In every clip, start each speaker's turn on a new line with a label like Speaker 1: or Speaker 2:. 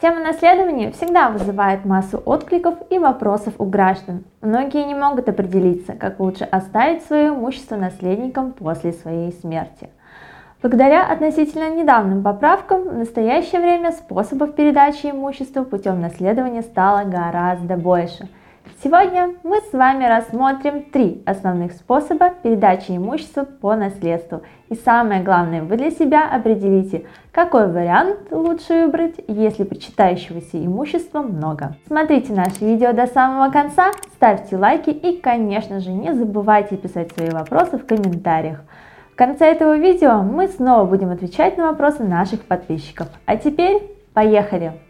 Speaker 1: Тема наследования всегда вызывает массу откликов и вопросов у граждан. Многие не могут определиться, как лучше оставить свое имущество наследникам после своей смерти. Благодаря относительно недавним поправкам в настоящее время способов передачи имущества путем наследования стало гораздо больше – Сегодня мы с вами рассмотрим три основных способа передачи имущества по наследству. И самое главное, вы для себя определите, какой вариант лучше выбрать, если причитающегося имущества много. Смотрите наше видео до самого конца, ставьте лайки и, конечно же, не забывайте писать свои вопросы в комментариях. В конце этого видео мы снова будем отвечать на вопросы наших подписчиков. А теперь поехали!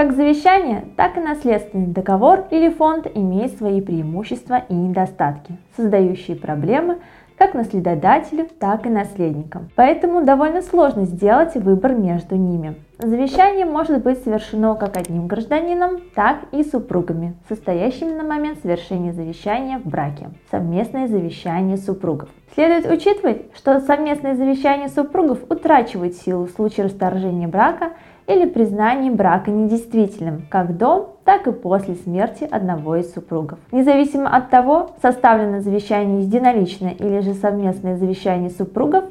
Speaker 1: Как завещание, так и наследственный договор или фонд имеют свои преимущества и недостатки, создающие проблемы как наследодателю, так и наследникам. Поэтому довольно сложно сделать выбор между ними. Завещание может быть совершено как одним гражданином, так и супругами, состоящими на момент совершения завещания в браке. Совместное завещание супругов. Следует учитывать, что совместное завещание супругов утрачивает силу в случае расторжения брака – или признание брака недействительным как до, так и после смерти одного из супругов. Независимо от того, составлено завещание единоличное или же совместное завещание супругов,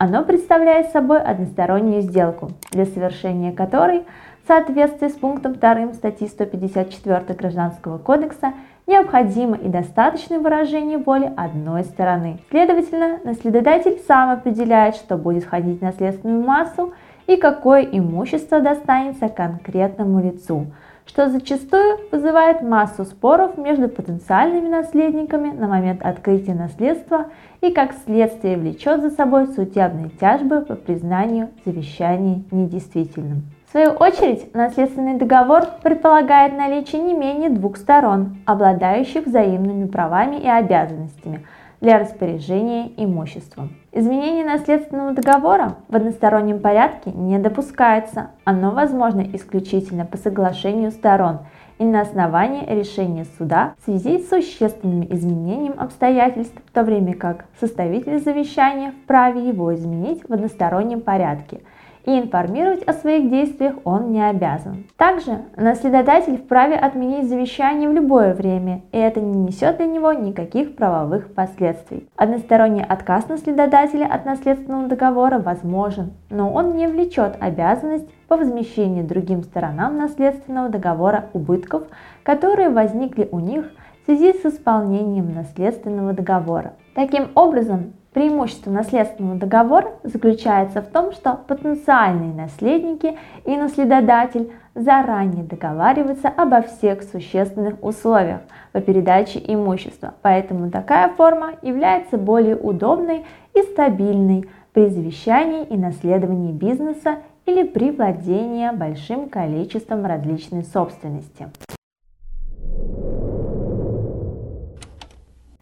Speaker 1: оно представляет собой одностороннюю сделку, для совершения которой в соответствии с пунктом 2 статьи 154 Гражданского кодекса необходимо и достаточное выражение воли одной стороны. Следовательно, наследодатель сам определяет, что будет входить в наследственную массу и какое имущество достанется конкретному лицу, что зачастую вызывает массу споров между потенциальными наследниками на момент открытия наследства и как следствие влечет за собой судебные тяжбы по признанию завещания недействительным. В свою очередь, наследственный договор предполагает наличие не менее двух сторон, обладающих взаимными правами и обязанностями – для распоряжения имуществом. Изменение наследственного договора в одностороннем порядке не допускается. Оно возможно исключительно по соглашению сторон и на основании решения суда в связи с существенным изменением обстоятельств, в то время как составитель завещания вправе его изменить в одностороннем порядке – и информировать о своих действиях он не обязан. Также наследодатель вправе отменить завещание в любое время, и это не несет для него никаких правовых последствий. Односторонний отказ наследодателя от наследственного договора возможен, но он не влечет обязанность по возмещению другим сторонам наследственного договора убытков, которые возникли у них в связи с исполнением наследственного договора. Таким образом, Преимущество наследственного договора заключается в том, что потенциальные наследники и наследодатель заранее договариваются обо всех существенных условиях по передаче имущества, поэтому такая форма является более удобной и стабильной при завещании и наследовании бизнеса или при владении большим количеством различной собственности.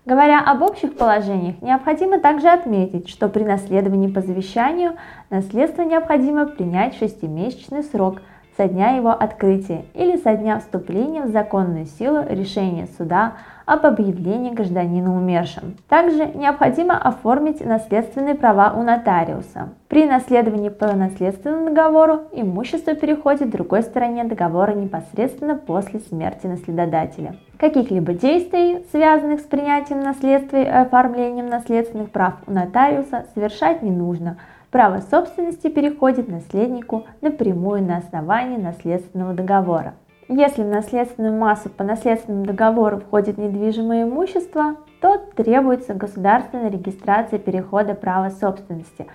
Speaker 1: Говоря об общих положениях, необходимо также отметить, что при наследовании по завещанию наследство необходимо принять шестимесячный срок со дня его открытия или со дня вступления в законную силу решения суда об объявлении гражданина умершим. Также необходимо оформить наследственные права у нотариуса. При наследовании по наследственному договору имущество переходит другой стороне договора непосредственно после смерти наследодателя. Каких-либо действий, связанных с принятием наследства и оформлением наследственных прав у нотариуса, совершать не нужно. Право собственности переходит наследнику напрямую на основании наследственного договора. Если в наследственную массу по наследственному договору входит недвижимое имущество, то требуется государственная регистрация перехода права собственности.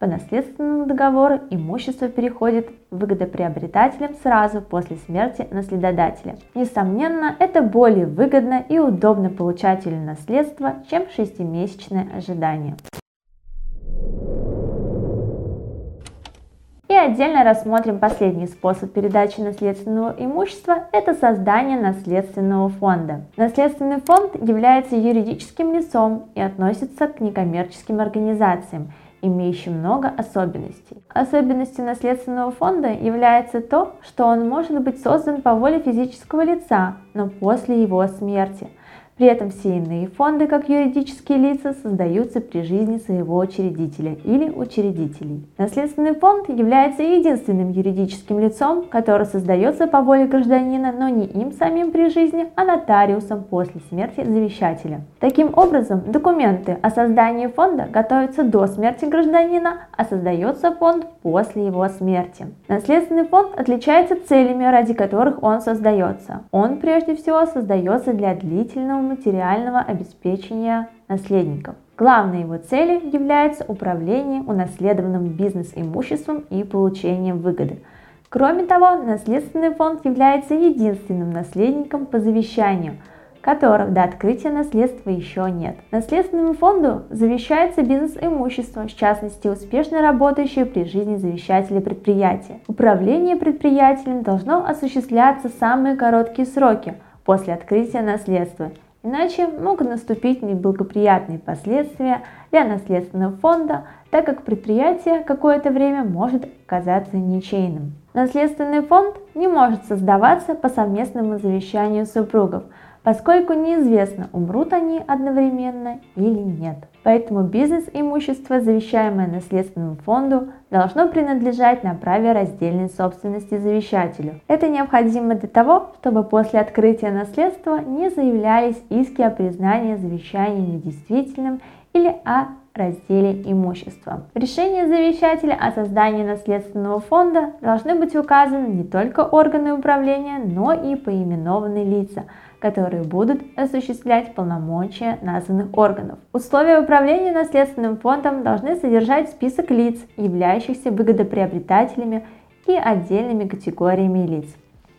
Speaker 1: По наследственному договору имущество переходит выгодоприобретателям сразу после смерти наследодателя. Несомненно, это более выгодно и удобно получателю наследства, чем шестимесячное ожидание. И отдельно рассмотрим последний способ передачи наследственного имущества – это создание наследственного фонда. Наследственный фонд является юридическим лицом и относится к некоммерческим организациям, имеющим много особенностей. Особенностью наследственного фонда является то, что он может быть создан по воле физического лица, но после его смерти – При этом все иные фонды, как юридические лица, создаются при жизни своего учредителя или учредителей. Наследственный фонд является единственным юридическим лицом, которое создается по воле гражданина, но не им самим при жизни, а нотариусом после смерти завещателя. Таким образом, документы о создании фонда готовятся до смерти гражданина, а создается фонд после его смерти. Наследственный фонд отличается целями, ради которых он создается. Он прежде всего создается для длительного материального обеспечения наследников. Главной его целью является управление унаследованным бизнес-имуществом и получением выгоды. Кроме того, наследственный фонд является единственным наследником по завещанию – которых до открытия наследства еще нет. Наследственному фонду завещается бизнес-имущество, в частности успешно работающее при жизни завещателя предприятия. Управление предприятием должно осуществляться самые короткие сроки после открытия наследства Иначе могут наступить неблагоприятные последствия для наследственного фонда, так как предприятие какое-то время может оказаться ничейным. Наследственный фонд не может создаваться по совместному завещанию супругов, поскольку неизвестно, умрут они одновременно или нет. Поэтому бизнес-имущество, завещаемое наследственному фонду, должно принадлежать на праве раздельной собственности завещателю. Это необходимо для того, чтобы после открытия наследства не заявлялись иски о признании завещания недействительным или о разделе имущества. В решении завещателя о создании наследственного фонда должны быть указаны не только органы управления, но и поименованные лица – которые будут осуществлять полномочия названных органов. Условия управления наследственным фондом должны содержать список лиц, являющихся выгодоприобретателями и отдельными категориями лиц.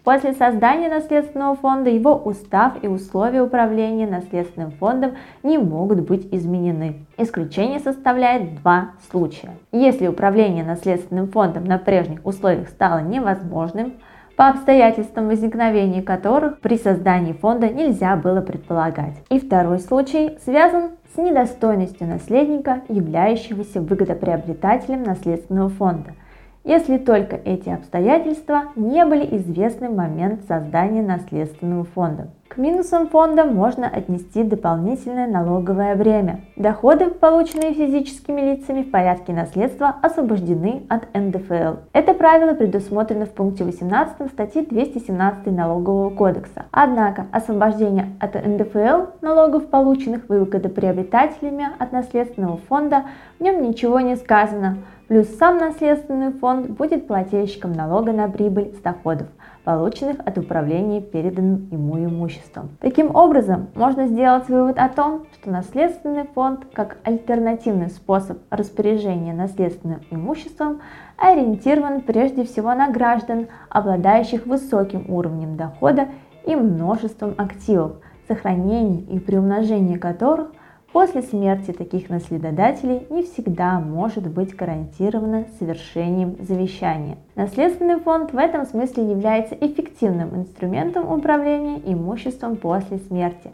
Speaker 1: После создания наследственного фонда его устав и условия управления наследственным фондом не могут быть изменены. Исключение составляет два случая. Если управление наследственным фондом на прежних условиях стало невозможным, по обстоятельствам возникновения которых при создании фонда нельзя было предполагать. И второй случай связан с недостойностью наследника, являющегося выгодоприобретателем наследственного фонда если только эти обстоятельства не были известны в момент создания наследственного фонда. К минусам фонда можно отнести дополнительное налоговое бремя. Доходы, полученные физическими лицами в порядке наследства, освобождены от НДФЛ. Это правило предусмотрено в пункте 18 статьи 217 Налогового кодекса. Однако освобождение от НДФЛ налогов, полученных выгодоприобретателями от наследственного фонда, в нем ничего не сказано. Плюс сам наследственный фонд будет плательщиком налога на прибыль с доходов, полученных от управления переданным ему имуществом. Таким образом, можно сделать вывод о том, что наследственный фонд как альтернативный способ распоряжения наследственным имуществом ориентирован прежде всего на граждан, обладающих высоким уровнем дохода и множеством активов, сохранение и приумножение которых После смерти таких наследодателей не всегда может быть гарантировано совершением завещания. Наследственный фонд в этом смысле является эффективным инструментом управления имуществом после смерти,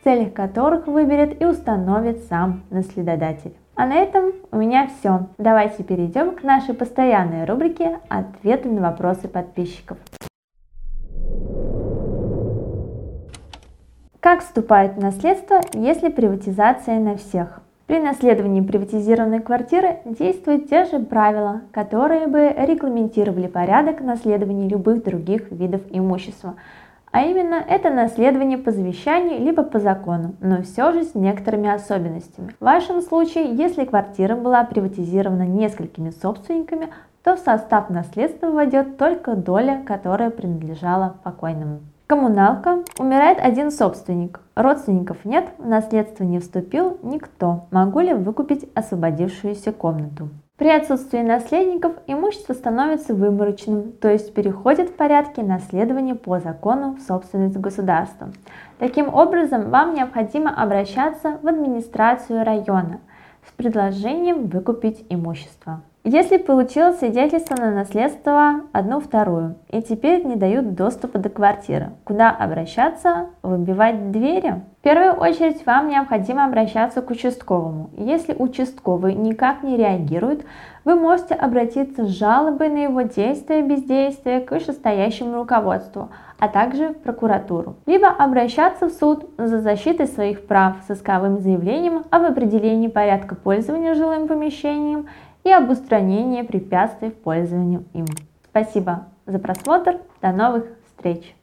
Speaker 1: в целях которых выберет и установит сам наследодатель. А на этом у меня все. Давайте перейдем к нашей постоянной рубрике «Ответы на вопросы подписчиков». Как вступает в наследство, если приватизация на всех? При наследовании приватизированной квартиры действуют те же правила, которые бы регламентировали порядок наследования любых других видов имущества. А именно, это наследование по завещанию либо по закону, но все же с некоторыми особенностями. В вашем случае, если квартира была приватизирована несколькими собственниками, то в состав наследства войдет только доля, которая принадлежала покойному. Коммуналка. Умирает один собственник. Родственников нет, в наследство не вступил никто. Могу ли выкупить освободившуюся комнату? При отсутствии наследников имущество становится выморочным, то есть переходит в порядке наследования по закону в собственность государства. Таким образом, вам необходимо обращаться в администрацию района с предложением выкупить имущество. Если получилось свидетельство на наследство одну вторую, и теперь не дают доступа до квартиры, куда обращаться? Выбивать двери? В первую очередь вам необходимо обращаться к участковому. Если участковый никак не реагирует, вы можете обратиться с жалобой на его действия и бездействие к вышестоящему руководству, а также в прокуратуру. Либо обращаться в суд за защитой своих прав с исковым заявлением об определении порядка пользования жилым помещением и об устранении препятствий в пользовании им. Спасибо за просмотр. До новых встреч!